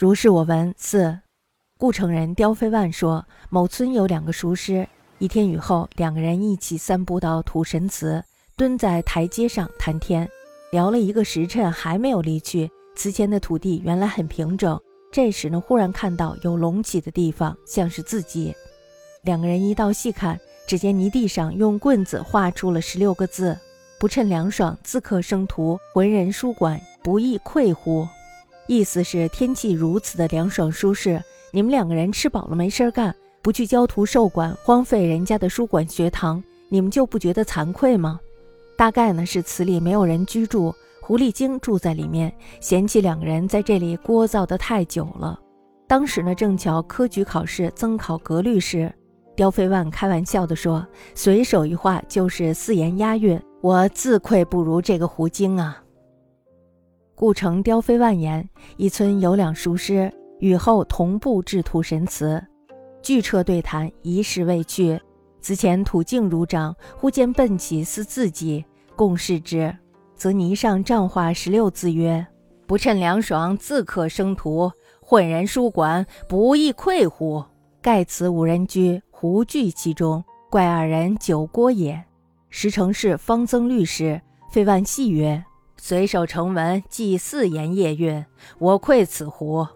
如是我闻。四，故城人刁飞万说，某村有两个书师，一天雨后，两个人一起散步到土神祠，蹲在台阶上谈天，聊了一个时辰，还没有离去。祠前的土地原来很平整，这时呢，忽然看到有隆起的地方，像是字迹。两个人一道细看，只见泥地上用棍子画出了十六个字。不趁凉爽，自刻生徒，浑人书馆，不亦愧乎？意思是天气如此的凉爽舒适，你们两个人吃饱了没事干，不去教徒授管，荒废人家的书馆学堂，你们就不觉得惭愧吗？大概呢是祠里没有人居住，狐狸精住在里面，嫌弃两个人在这里聒噪得太久了。当时呢正巧科举考试增考格律时，刁飞万开玩笑地说，随手一画就是四言押韵。我自愧不如这个狐精啊！故城雕飞万言，一村有两书师，雨后同步制图神祠，俱彻对谈，一事未去。祠前土静如掌，忽见奔起似字迹，共视之，则泥上丈画十六字曰：“不趁凉爽，自可生徒，混人书馆，不亦愧乎？”盖此五人居，胡聚其中，怪二人酒郭也。时成事方增律师，费万戏曰：“随手成文，祭祀言夜韵，我愧此狐？”